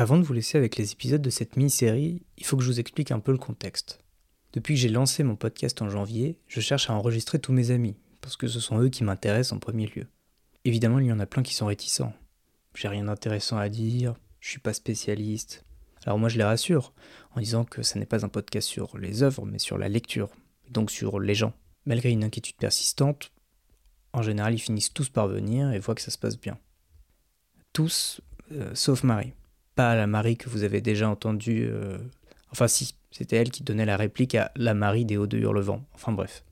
Avant de vous laisser avec les épisodes de cette mini-série, il faut que je vous explique un peu le contexte. Depuis que j'ai lancé mon podcast en janvier, je cherche à enregistrer tous mes amis, parce que ce sont eux qui m'intéressent en premier lieu. Évidemment, il y en a plein qui sont réticents. J'ai rien d'intéressant à dire, je suis pas spécialiste. Alors moi je les rassure, en disant que ce n'est pas un podcast sur les œuvres, mais sur la lecture, donc sur les gens. Malgré une inquiétude persistante, en général, ils finissent tous par venir et voient que ça se passe bien. Tous, euh, sauf Marie. Pas la Marie que vous avez déjà entendue. Euh, enfin, si, c'était elle qui donnait la réplique à la Marie des Hauts de Hurlevent. Enfin, bref.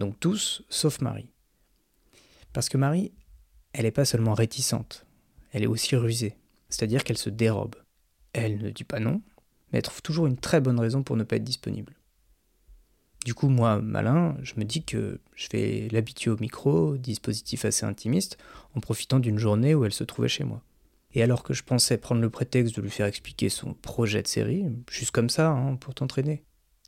Donc, tous, sauf Marie. Parce que Marie, elle n'est pas seulement réticente, elle est aussi rusée. C'est-à-dire qu'elle se dérobe. Elle ne dit pas non, mais elle trouve toujours une très bonne raison pour ne pas être disponible. Du coup, moi, malin, je me dis que je vais l'habituer au micro, dispositif assez intimiste, en profitant d'une journée où elle se trouvait chez moi. Et alors que je pensais prendre le prétexte de lui faire expliquer son projet de série, juste comme ça, hein, pour t'entraîner,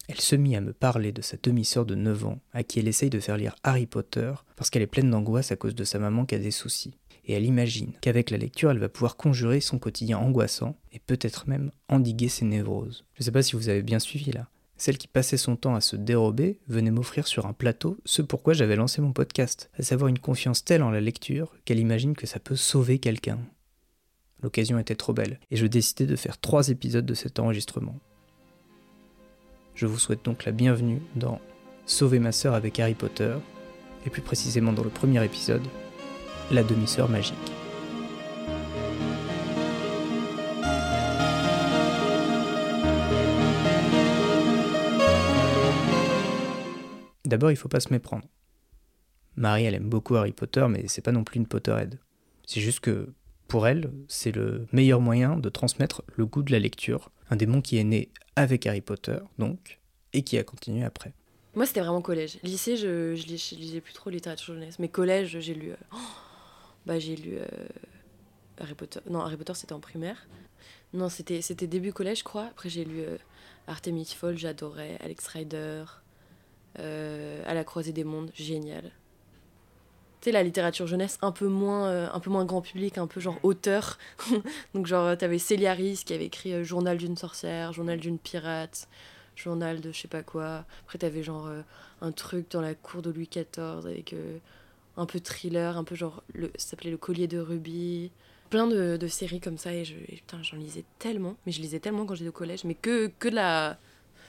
elle se mit à me parler de sa demi-sœur de 9 ans, à qui elle essaye de faire lire Harry Potter, parce qu'elle est pleine d'angoisse à cause de sa maman qui a des soucis. Et elle imagine qu'avec la lecture, elle va pouvoir conjurer son quotidien angoissant, et peut-être même endiguer ses névroses. Je sais pas si vous avez bien suivi là. Celle qui passait son temps à se dérober venait m'offrir sur un plateau ce pourquoi j'avais lancé mon podcast, à savoir une confiance telle en la lecture qu'elle imagine que ça peut sauver quelqu'un. L'occasion était trop belle, et je décidai de faire trois épisodes de cet enregistrement. Je vous souhaite donc la bienvenue dans Sauver ma sœur avec Harry Potter, et plus précisément dans le premier épisode, La demi-sœur magique. D'abord, il faut pas se méprendre. Marie, elle aime beaucoup Harry Potter, mais c'est pas non plus une Potterhead. C'est juste que, pour elle, c'est le meilleur moyen de transmettre le goût de la lecture. Un démon qui est né avec Harry Potter, donc, et qui a continué après. Moi, c'était vraiment collège. Lycée, je, je, lisais plus trop littérature jeunesse. Mais collège, j'ai lu. Euh, bah, j'ai lu euh, Harry Potter. Non, Harry Potter, c'était en primaire. Non, c'était début collège, je crois. Après, j'ai lu euh, Artemis Fowl, j'adorais. Alex Rider. À la croisée des mondes, génial. La littérature jeunesse, un peu moins, euh, un peu moins grand public, un peu genre auteur. Donc, genre, t'avais Célia Rhys qui avait écrit euh, Journal d'une sorcière, Journal d'une pirate, Journal de je sais pas quoi. Après, t'avais genre un truc dans la cour de Louis XIV avec un peu thriller, un peu genre, le, ça s'appelait Le collier de rubis. Plein de, séries comme ça, et putain, j'en lisais tellement, mais je lisais tellement quand j'étais au collège, mais que, que de la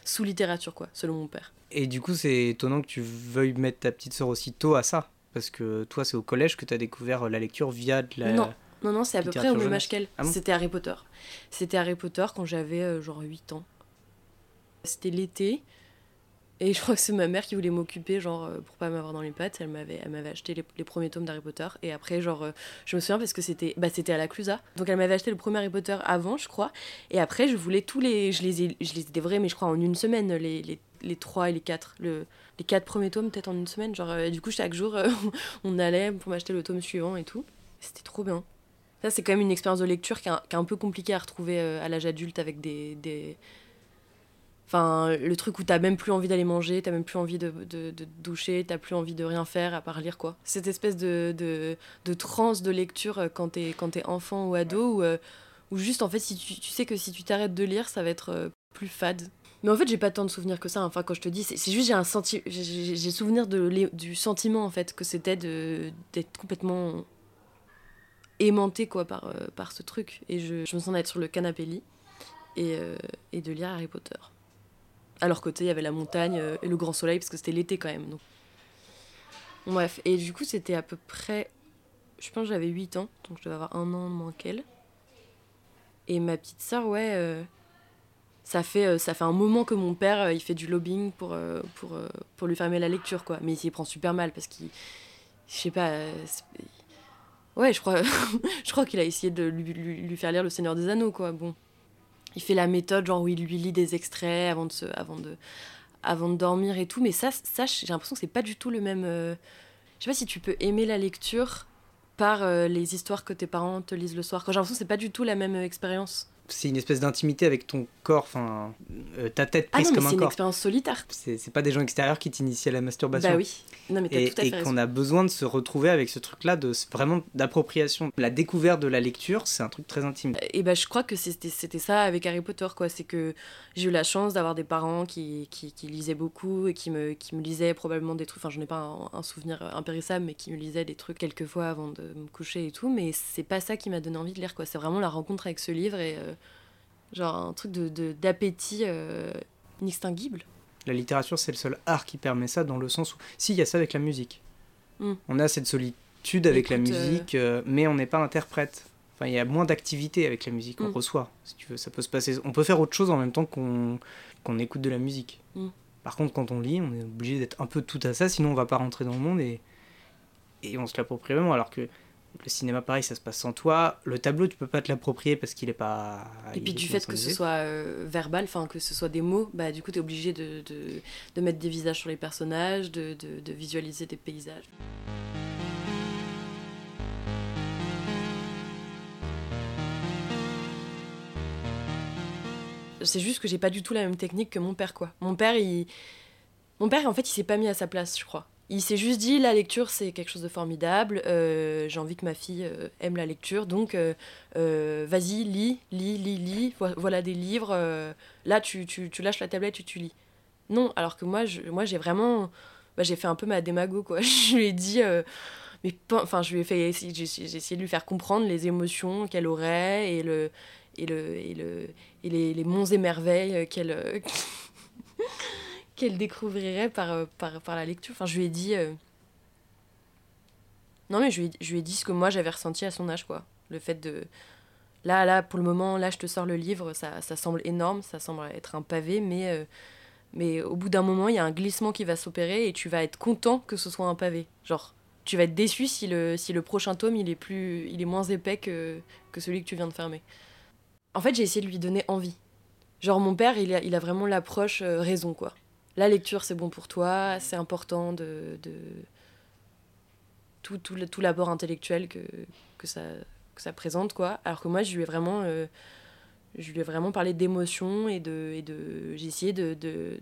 sous-littérature, quoi, selon mon père. Et du coup, c'est étonnant que tu veuilles mettre ta petite sœur aussi tôt à ça. Parce que toi, c'est au collège que tu as découvert la lecture via de la. Non, non, non c'est à peu près au même âge qu'elle. Ah C'était Harry Potter. C'était Harry Potter quand j'avais euh, genre 8 ans. C'était l'été. Et je crois que c'est ma mère qui voulait m'occuper, genre, euh, pour pas m'avoir dans les pattes. Elle m'avait, acheté les, premiers tomes d'Harry Potter. Et après, genre, euh, je me souviens parce que c'était, bah, à la Clusa. Donc elle m'avait acheté le premier Harry Potter avant, je crois. Et après, je voulais tous les. Je les ai, je les ai dévorés, mais je crois en une semaine, les, les, les trois et les quatre. Le, les quatre premiers tomes, peut-être en une semaine. Genre, euh, du coup, chaque jour, on allait pour m'acheter le tome suivant et tout. C'était trop bien. Ça, c'est quand même une expérience de lecture qui est un, qui est un peu compliquée à retrouver à l'âge adulte avec des, des Enfin, le truc où t'as même plus envie d'aller manger, t'as même plus envie de, de, de doucher, t'as plus envie de rien faire à part lire, quoi. Cette espèce de, de, de transe de lecture euh, quand t'es, quand es enfant ou ado, où, euh, juste, en fait, si tu, tu sais que si tu t'arrêtes de lire, ça va être euh, plus fade. Mais en fait, j'ai pas tant de souvenirs que ça. Enfin, quand je te dis, c'est, juste j'ai un senti, j'ai, souvenir de, du sentiment, en fait, que c'était d'être complètement aimanté, quoi, par, par ce truc. Et je, je me sens d'être sur le canapé lit et, et de lire Harry Potter. À leur côté, il y avait la montagne euh, et le grand soleil, parce que c'était l'été quand même. Donc. Bref, et du coup, c'était à peu près. Je pense que j'avais 8 ans, donc je devais avoir un an moins qu'elle. Et ma petite sœur, ouais, euh, ça, fait, euh, ça fait un moment que mon père, il fait du lobbying pour, pour, pour lui fermer la lecture, quoi. Mais il s'y prend super mal parce qu'il. Je sais pas. ouais, je crois, crois qu'il a essayé de lui, lui, faire lire Le Seigneur des Anneaux, quoi. Bon il fait la méthode genre où il lui lit des extraits avant de se, avant de avant de dormir et tout. Mais ça ça j'ai l'impression que c'est pas du tout le même euh, je sais pas si tu peux aimer la lecture par euh, les histoires que tes parents te lisent le soir. Quand j'ai l'impression que c'est pas du tout la même euh, expérience c'est une espèce d'intimité avec ton corps, enfin, euh, ta tête ah prise comme un corps. C'est une expérience solitaire. C'est pas des gens extérieurs qui t'initient à la masturbation. Bah oui. Non, mais et, et qu'on a besoin de se retrouver avec ce truc-là, de vraiment d'appropriation. La découverte de la lecture, c'est un truc très intime. Et bah, je crois que c'était ça avec Harry Potter, quoi. C'est que j'ai eu la chance d'avoir des parents qui, qui, qui, lisaient beaucoup et qui me, qui me lisaient probablement des trucs. Enfin, j'en ai pas un, un, souvenir impérissable, mais qui me lisaient des trucs quelques fois avant de me coucher et tout. Mais c'est pas ça qui m'a donné envie de lire, quoi. C'est vraiment la rencontre avec ce livre et. Euh, genre un truc de d'appétit euh, inextinguible. La littérature, c'est le seul art qui permet ça, dans le sens où. Si, il y a ça avec la musique. Hmm. On a cette solitude avec la euh, musique, euh, mais on n'est pas interprète. Enfin, il y a moins d'activité avec la musique, on hmm. reçoit, si tu veux. Ça peut se passer. On peut faire autre chose en même temps qu'on qu'on écoute de la musique. Hmm. Par contre, quand on lit, on est obligé d'être un peu tout à ça, sinon on va pas rentrer dans le monde et, et on se l'approprie vraiment. Alors que le cinéma, pareil, ça se passe sans toi. Le tableau, tu peux pas te l'approprier parce qu'il est pas. Et puis du fait que ce soit euh, verbal, enfin que ce soit des mots, bah du coup, tu es obligé de, de, de, mettre des visages sur les personnages, de, de visualiser des paysages. C'est juste que j'ai pas du tout la même technique que mon père, quoi. Mon père, il. Mon père, en fait, il s'est pas mis à sa place, je crois. Il s'est juste dit la lecture c'est quelque chose de formidable, euh, j'ai envie que ma fille euh, aime la lecture, donc euh, vas-y, lis, lis, lis, lis, voilà des livres, là tu, tu, tu, lâches la tablette et tu lis. Non, alors que moi, je, moi j'ai vraiment, bah, j'ai fait un peu ma démago quoi, je lui ai dit, mais enfin je lui ai fait, j'ai essayé de lui faire comprendre les émotions qu'elle aurait et les, les monts et merveilles qu'elle qu'elle découvrirait par, euh, par, par, la lecture. Enfin, je lui ai dit. Euh, non, mais je lui, ai, je lui ai dit ce que moi j'avais ressenti à son âge, quoi. Le fait de. Là, là, pour le moment, là, je te sors le livre, ça, ça semble énorme, ça semble être un pavé, mais, euh, mais au bout d'un moment, il y a un glissement qui va s'opérer et tu vas être content que ce soit un pavé. Genre, tu vas être déçu si le, si le prochain tome, il est, plus, il est moins épais que, que celui que tu viens de fermer. En fait, j'ai essayé de lui donner envie. Genre, mon père, il a, il a vraiment l'approche raison, quoi la lecture, c'est bon pour toi, c'est important de, tout, l'apport intellectuel que, ça, présente, quoi. Alors que moi, je lui ai vraiment, euh, parlé d'émotion et de, j'ai essayé de,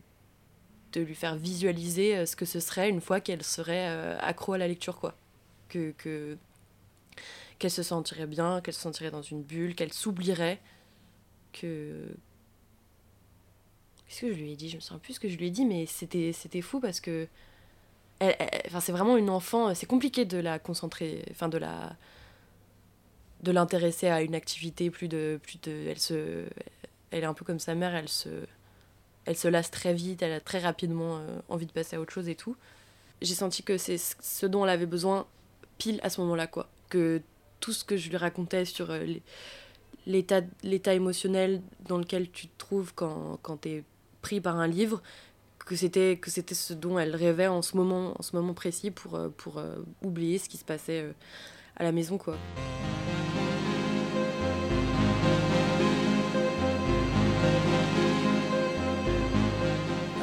lui faire visualiser euh, ce que ce serait une fois qu'elle serait euh, accro à la lecture, quoi. Que, qu'elle se sentirait bien, qu'elle se sentirait dans une bulle, qu'elle s'oublierait, que, Qu'est-ce que je lui ai dit? Je me souviens plus ce que je lui ai dit, mais c'était, c'était fou parce que. enfin, c'est vraiment une enfant. C'est compliqué de la concentrer. Enfin, de la. De l'intéresser à une activité plus de. Plus de elle, se, elle est un peu comme sa mère, elle se. Elle se lasse très vite, elle a très rapidement euh, envie de passer à autre chose et tout. J'ai senti que c'est ce dont elle avait besoin pile à ce moment-là, quoi. Que tout ce que je lui racontais sur euh, l'état, l'état émotionnel dans lequel tu te trouves quand, quand tu es pris par un livre, que c'était que c'était ce dont elle rêvait en ce moment en ce moment précis pour euh, pour euh, oublier ce qui se passait euh, à la maison quoi.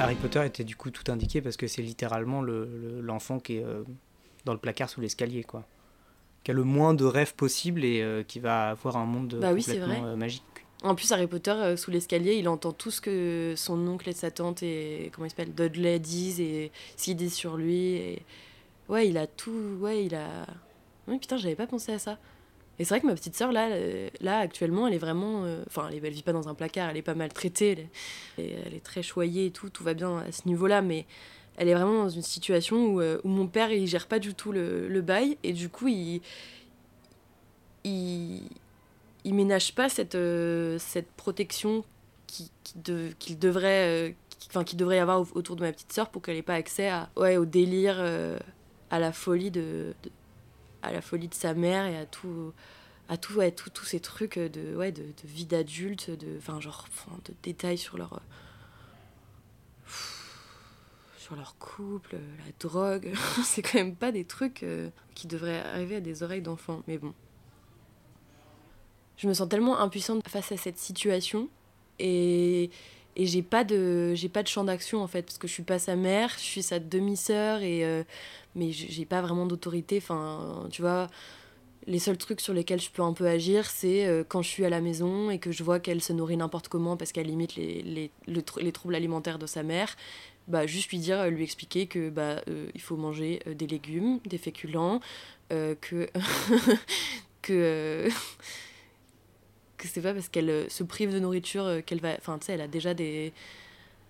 Harry Potter était du coup tout indiqué parce que c'est littéralement l'enfant le, qui est dans le placard sous l'escalier quoi. Qui a le moins de rêves possible et qui va avoir un monde bah complètement magique en plus, Harry Potter, euh, sous l'escalier, il entend tout ce que son oncle et sa tante et comment il s'appelle Dudley disent et ce qu'ils disent sur lui. Et... Ouais, il a tout. Ouais, il a. Oui, putain, j'avais pas pensé à ça. Et c'est vrai que ma petite sœur, là, euh, là, actuellement, elle est vraiment. Euh, enfin, elle, vit pas dans un placard, elle est pas maltraitée, elle est, très choyée et tout, tout va bien à ce niveau-là, mais elle est vraiment dans une situation où, où mon père, il gère pas du tout le, le bail, et du coup. Il, il ménage pas cette, euh, cette protection qu'il qui qu'il devrait, euh, qui devrait y avoir autour de ma petite sœur pour qu'elle ait pas accès à, ouais, au délire, euh, à la folie de, à la folie de sa mère et à tout à tout, ouais, tout, tous ces trucs de, ouais, de, de vie d'adulte, de, de détails sur leur, sur leur couple, la drogue. c'est quand même pas des trucs qui devraient arriver à des oreilles d'enfants. Mais bon, je me sens tellement impuissante face à cette situation et, et j'ai pas de j'ai pas de champ d'action en fait parce que je suis pas sa mère je suis sa demi-sœur et euh, mais j'ai pas vraiment d'autorité enfin tu vois les seuls trucs sur lesquels je peux un peu agir, c'est euh, quand je suis à la maison et que je vois qu'elle se nourrit n'importe comment parce qu'elle limite les, les, les, troubles alimentaires de sa mère. Bah, juste lui dire, lui expliquer que bah, euh, il faut manger euh, des légumes, des féculents, que, que, que c'est pas parce qu'elle se prive de nourriture qu'elle va. Enfin, tu sais, elle a déjà des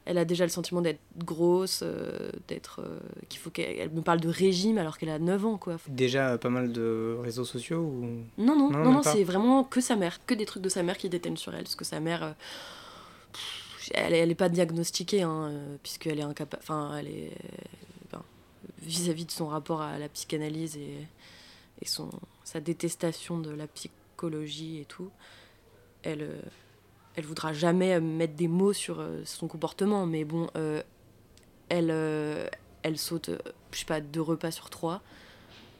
elle a déjà le sentiment d'être grosse, euh, d'être euh, qu'il faut qu'elle me parle de régime alors qu'elle a 9 ans quoi. Déjà pas mal de réseaux sociaux ou? Non non non, non, c'est vraiment que sa mère, que des trucs de sa mère qui détiennent sur elle parce que sa mère euh, elle, elle est pas diagnostiquée hein, puisqu'elle est incapable enfin elle est vis-à-vis de son rapport à la psychanalyse et, et son sa détestation de la psychologie et tout. Elle elle voudra jamais euh, mettre des mots sur euh, son comportement, mais bon, euh, elle, elle saute, je sais pas, deux repas sur trois.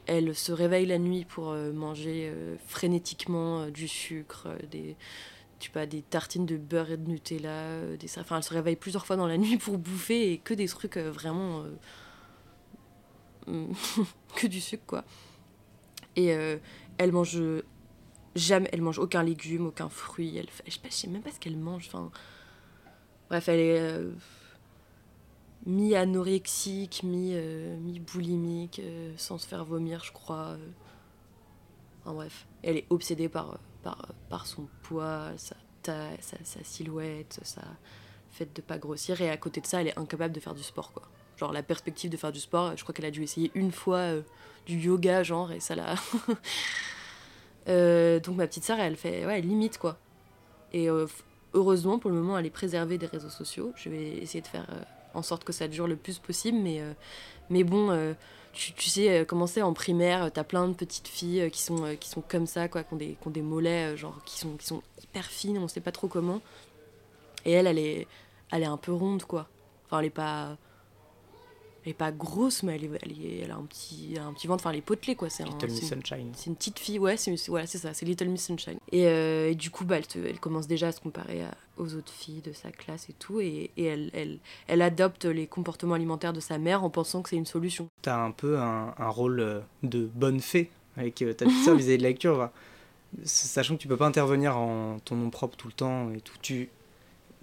Elle se réveille la nuit pour manger frénétiquement du sucre, des, tu pas, des tartines de beurre et de Nutella, des, enfin, elle se réveille plusieurs fois dans la nuit pour bouffer et que des trucs vraiment. que du sucre, quoi. Et elle mange Elle mange aucun légume, aucun fruit. Elle fait, je, sais, même pas ce qu'elle mange. Enfin, bref, elle est euh, mi-anorexique, mi, mi-boulimique, euh, sans se faire vomir, je crois. Enfin, bref, elle est obsédée par, son poids, sa taille, sa, silhouette, sa fait de pas grossir. Et à côté de ça, elle est incapable de faire du sport, quoi. Genre, la perspective de faire du sport, je crois qu'elle a dû essayer une fois euh, du yoga, genre, et ça l'a. Euh, donc ma petite sœur, elle fait ouais, limite quoi. Et euh, heureusement, pour le moment, elle est préservée des réseaux sociaux. Je vais essayer de faire euh, en sorte que ça dure le plus possible. Mais, mais bon, tu, tu, sais, comment c'est en primaire, t'as plein de petites filles qui, sont, qui sont comme ça, quoi, qui ont des, des mollets, genre, qui sont, qui sont hyper fines, on sait pas trop comment. Et elle, elle est, elle est un peu ronde, quoi. Enfin, elle est pas elle est pas grosse, mais elle, est, elle, a un petit, un petit ventre, enfin elle est potelée quoi. C'est Little Miss Sunshine. C'est une petite fille, ouais, c'est voilà, ça, c'est Little Miss Sunshine. Et, euh, et du coup, bah, elle, elle, commence déjà à se comparer aux autres filles de sa classe et tout, et, et elle, elle, elle, adopte les comportements alimentaires de sa mère en pensant que c'est une solution. T'as un peu un, un, rôle euh, de bonne fée avec euh, ta petite sœur vis-à-vis de la lecture, sachant que tu peux pas intervenir en ton nom propre tout le temps et tout. Tu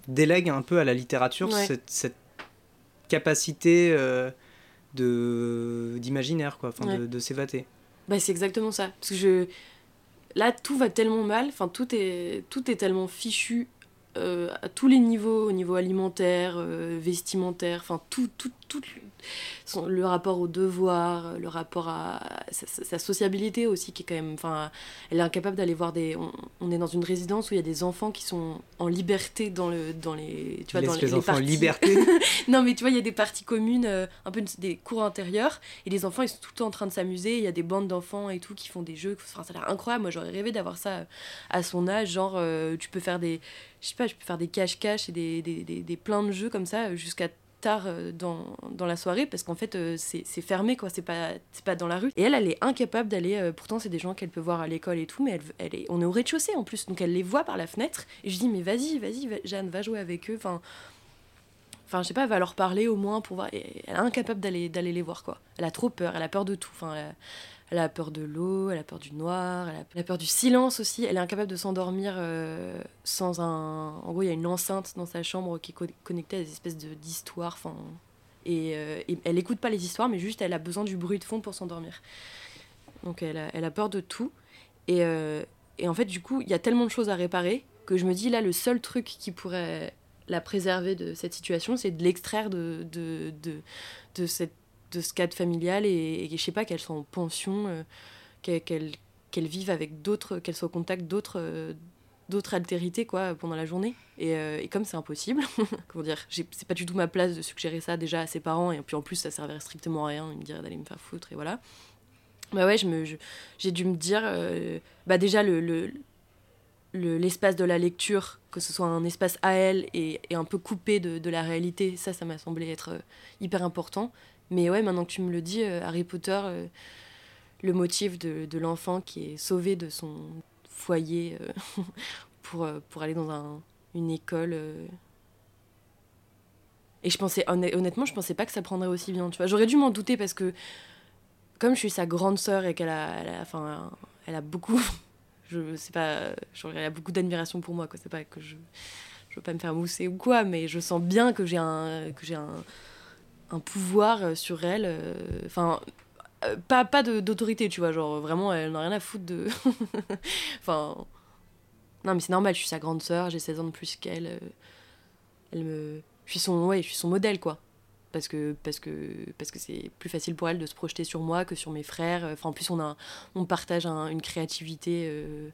délègues un peu à la littérature cette, cette capacité euh, de d'imaginaire quoi enfin de, de s'évader. Bah c'est exactement ça. Parce que je là tout va tellement mal enfin tout est tout est tellement fichu euh, à tous les niveaux au niveau alimentaire euh, vestimentaire enfin tout tout tout le rapport au devoir, le rapport à sa, sociabilité aussi, qui est quand même. Enfin, elle est incapable d'aller voir des. On, est dans une résidence où il y a des enfants qui sont en liberté dans, le, dans les. Tu vois, dans les, enfants en liberté Non, mais tu vois, il y a des parties communes, euh, un peu des cours intérieurs, et les enfants, ils sont tout le temps en train de s'amuser. Il y a des bandes d'enfants et tout qui font des jeux. Enfin, ça a l'air incroyable. Moi, j'aurais rêvé d'avoir ça à son âge. Genre, euh, tu peux faire des. Je sais pas, je peux faire des cache-cache et des, des, des, des, plein de jeux comme ça jusqu'à tard euh, dans, dans, la soirée parce qu'en fait euh, c'est fermé quoi c'est pas pas dans la rue. Et elle elle est incapable d'aller euh, pourtant c'est des gens qu'elle peut voir à l'école et tout mais elle, elle est on est au rez-de-chaussée en plus donc elle les voit par la fenêtre et je dis mais vas-y vas-y Jeanne va jouer avec eux enfin enfin je sais pas va leur parler au moins pour voir et elle est incapable d'aller d'aller les voir quoi. Elle a trop peur elle a peur de tout peur de l'eau, elle a peur du noir, elle a, peur du silence aussi. Elle est incapable de s'endormir euh, sans un. En gros, il y a une enceinte dans sa chambre qui est connectée à des espèces d'histoires. Euh, et, elle n'écoute pas les histoires, mais juste elle a besoin du bruit de fond pour s'endormir. Donc elle a, elle a, peur de tout. Et, euh, et en fait, du coup, il y a tellement de choses à réparer que je me dis là, le seul truc qui pourrait la préserver de cette situation, c'est de l'extraire de, de, de, de cette de ce cadre familial et, et je sais pas qu'elles soient en pension, euh, qu'elles qu'elles vivent avec d'autres, qu'elles soient au contact d'autres euh, d'autres altérités quoi pendant la journée et, euh, et comme c'est impossible comment dire c'est pas du tout ma place de suggérer ça déjà à ses parents et puis en plus ça servirait strictement à rien ils me diraient d'aller me faire foutre et voilà bah ouais j'ai dû me dire bah déjà le, le l'espace de la lecture, que ce soit un espace à elle et, un peu coupé de, la réalité, ça, ça m'a semblé être hyper important. Mais ouais, maintenant que tu me le dis, euh, Harry Potter, euh, le motif de, de l'enfant qui est sauvé de son foyer euh, pour, pour aller dans un, une école. Et je pensais, honnêtement, je pensais pas que ça prendrait aussi bien. Tu vois, j'aurais dû m'en douter parce que comme je suis sa grande sœur et qu'elle a, enfin, elle a beaucoup. je sais pas. elle a beaucoup d'admiration pour moi, quoi. C'est pas que je. Je veux pas me faire mousser ou quoi, mais je sens bien que j'ai un, que j'ai un, un pouvoir sur elle. Enfin, pas, pas d'autorité, tu vois. Genre, vraiment, elle n'a rien à foutre de. enfin. Non, mais c'est normal, je suis sa grande sœur, j'ai 16 ans de plus qu'elle. Elle me. Je suis son, ouais, je suis son modèle, quoi parce que parce que parce que c'est plus facile pour elle de se projeter sur moi que sur mes frères enfin en plus on a on partage une créativité euh,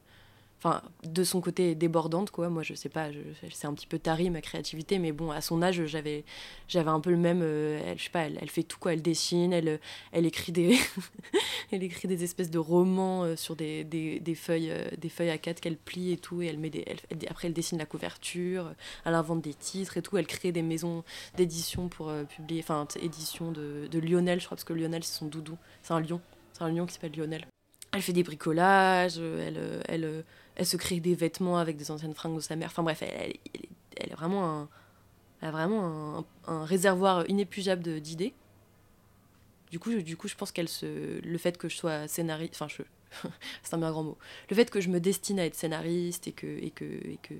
enfin de son côté débordante quoi. Moi je sais pas c'est un petit peu tari ma créativité mais bon à son âge j'avais j'avais un peu le même euh, elle, je sais pas elle, fait tout quoi. Elle dessine elle elle écrit des elle écrit des espèces de romans euh, sur des, des, des feuilles euh, des feuilles à quatre qu'elle plie et tout et elle met des après elle dessine la couverture elle invente des titres et tout. Elle crée des maisons d'édition pour publier enfin édition de, de Lionel je crois parce que Lionel c'est son doudou. C'est un lion. C'est un lion qui s'appelle Lionel. Elle fait des bricolages, elle, elle, elle se crée des vêtements avec des anciennes fringues de sa mère. Enfin bref, elle, elle, est vraiment un, a vraiment un, réservoir inépuisable d'idées. Du coup, je, du coup, je pense qu'elle se, le fait que je sois scénariste, enfin, je, c'est un bien grand mot. Le fait que je me destine à être scénariste et que, et que, et que,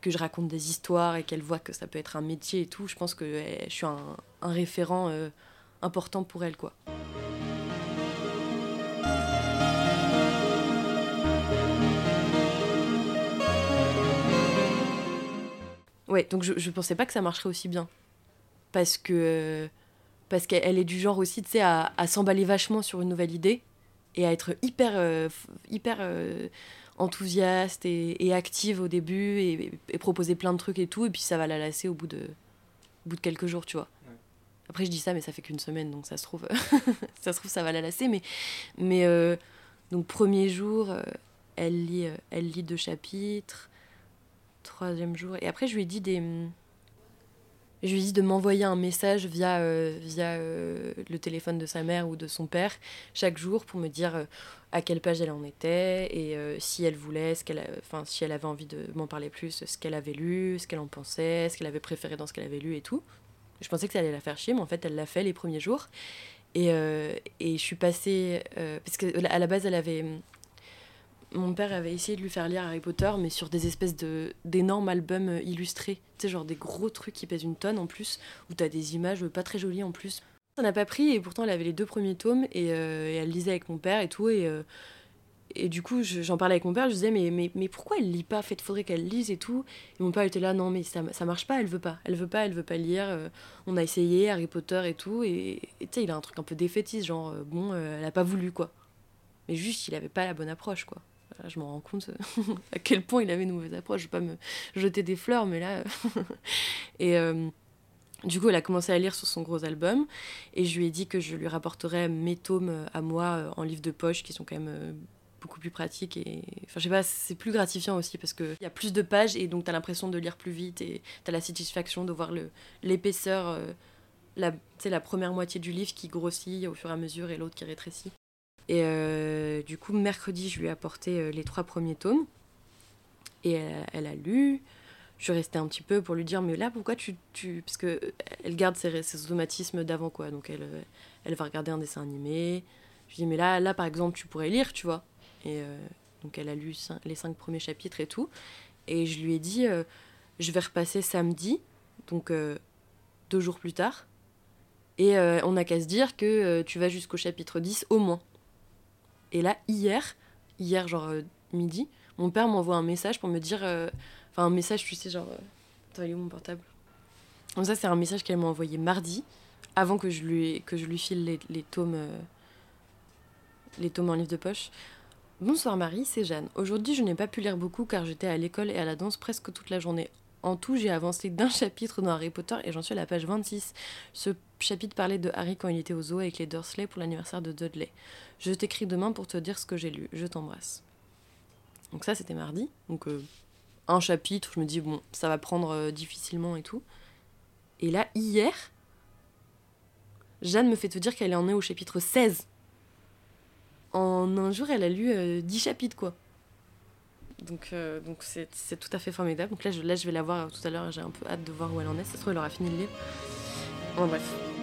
que je raconte des histoires et qu'elle voit que ça peut être un métier et tout, je pense que eh, je suis un, un référent euh, important pour elle, quoi. Ouais, donc je, je pensais pas que ça marcherait aussi bien. Parce que. Parce qu'elle est du genre aussi, tu sais, à, à s'emballer vachement sur une nouvelle idée et à être hyper, euh, hyper euh, enthousiaste et, et, active au début et, proposer plein de trucs et tout, et puis ça va la lasser au bout de, au bout de quelques jours, tu vois. Après, je dis ça, mais ça fait qu'une semaine, donc ça se trouve, ça se trouve, ça va la lasser. Mais, mais euh, donc, premier jour, elle, lit, elle lit deux chapitres troisième jour. Et après, je lui ai dit des. Je lui ai dit de m'envoyer un message via, euh, via euh, le téléphone de sa mère ou de son père chaque jour pour me dire euh, à quelle page elle en était et si elle voulait, ce qu'elle enfin, si elle avait envie de m'en parler plus, ce qu'elle avait lu, ce qu'elle en pensait, ce qu'elle avait préféré dans ce qu'elle avait lu et tout. Je pensais que ça allait la faire chier, mais en fait, elle l'a fait les premiers jours. Et, et je suis passée. parce qu'à la base, elle avait mon père avait essayé de lui faire lire Harry Potter, mais sur des espèces de d'énormes albums euh, illustrés. Tu sais, genre des gros trucs qui pèsent une tonne en plus, où t'as des images pas très jolies en plus. Ça n'a pas pris, et pourtant elle avait les deux premiers tomes, et, euh, elle lisait avec mon père et tout, et, euh, et du coup j'en parlais avec mon père, je disais, mais, mais, mais pourquoi elle lit pas? Fait, faudrait qu'elle lise et tout. Et mon père était là, non, mais ça, ça marche pas, elle veut pas, elle veut pas, elle veut pas lire. on a essayé Harry Potter et tout, et tu sais, il a un truc un peu défaitiste, genre, bon, elle a pas voulu, quoi. Mais juste, il avait pas la bonne approche, quoi je me rends compte à quel point il avait une mauvaise approche. Je vais pas me jeter des fleurs, mais là. et euh, du coup, elle a commencé à lire sur son gros album. Et je lui ai dit que je lui rapporterais mes tomes à moi euh, en livre de poche, qui sont quand même euh, beaucoup plus pratiques. Et... Enfin, je sais pas, c'est plus gratifiant aussi parce qu'il y a plus de pages et donc tu as l'impression de lire plus vite et tu as la satisfaction de voir l'épaisseur. la première moitié du livre qui grossit au fur et à mesure et l'autre qui rétrécit. Et euh, du coup, mercredi, je lui ai apporté euh, les trois premiers tomes. Et elle, a lu. Je suis restée un petit peu pour lui dire, mais là, pourquoi tu... tu... Parce qu'elle euh, garde ses, ses automatismes d'avant, quoi. Donc, elle, elle va regarder un dessin animé. Je lui dis, mais là, là, par exemple, tu pourrais lire, tu vois. Et donc, elle a lu les cinq premiers chapitres et tout. Et je lui ai dit, je vais repasser samedi, donc deux jours plus tard. Et on n'a qu'à se dire que tu vas jusqu'au chapitre 10 au moins. Et là, hier, hier, genre euh, midi, mon père m'envoie un message pour me dire. Euh, enfin, un message, tu sais, genre. Euh, attends, il est où mon portable? Comme ça, c'est un message qu'elle m'a envoyé mardi, avant que je lui, file les, les les tomes en livre de poche. Bonsoir Marie, c'est Jeanne. Aujourd'hui, je n'ai pas pu lire beaucoup car j'étais à l'école et à la danse presque toute la journée. En tout, j'ai avancé d'un chapitre dans Harry Potter et j'en suis à la page 26. Ce chapitre parlait de Harry quand il était au zoo avec les Dursley pour l'anniversaire de Dudley. Je t'écris demain pour te dire ce que j'ai lu. Je t'embrasse. Donc ça, c'était mardi. Donc euh, un chapitre, je me dis, bon, ça va prendre euh, difficilement et tout. Et là, hier, Jeanne me fait te dire qu'elle en est au chapitre 16. En un jour, elle a lu 10 euh, chapitres, quoi. Donc donc c'est tout à fait formidable. Donc là je, là, je vais la voir tout à l'heure. J'ai un peu hâte de voir où elle en est. Ça se trouve, elle aura fini le livre. Bon, bref.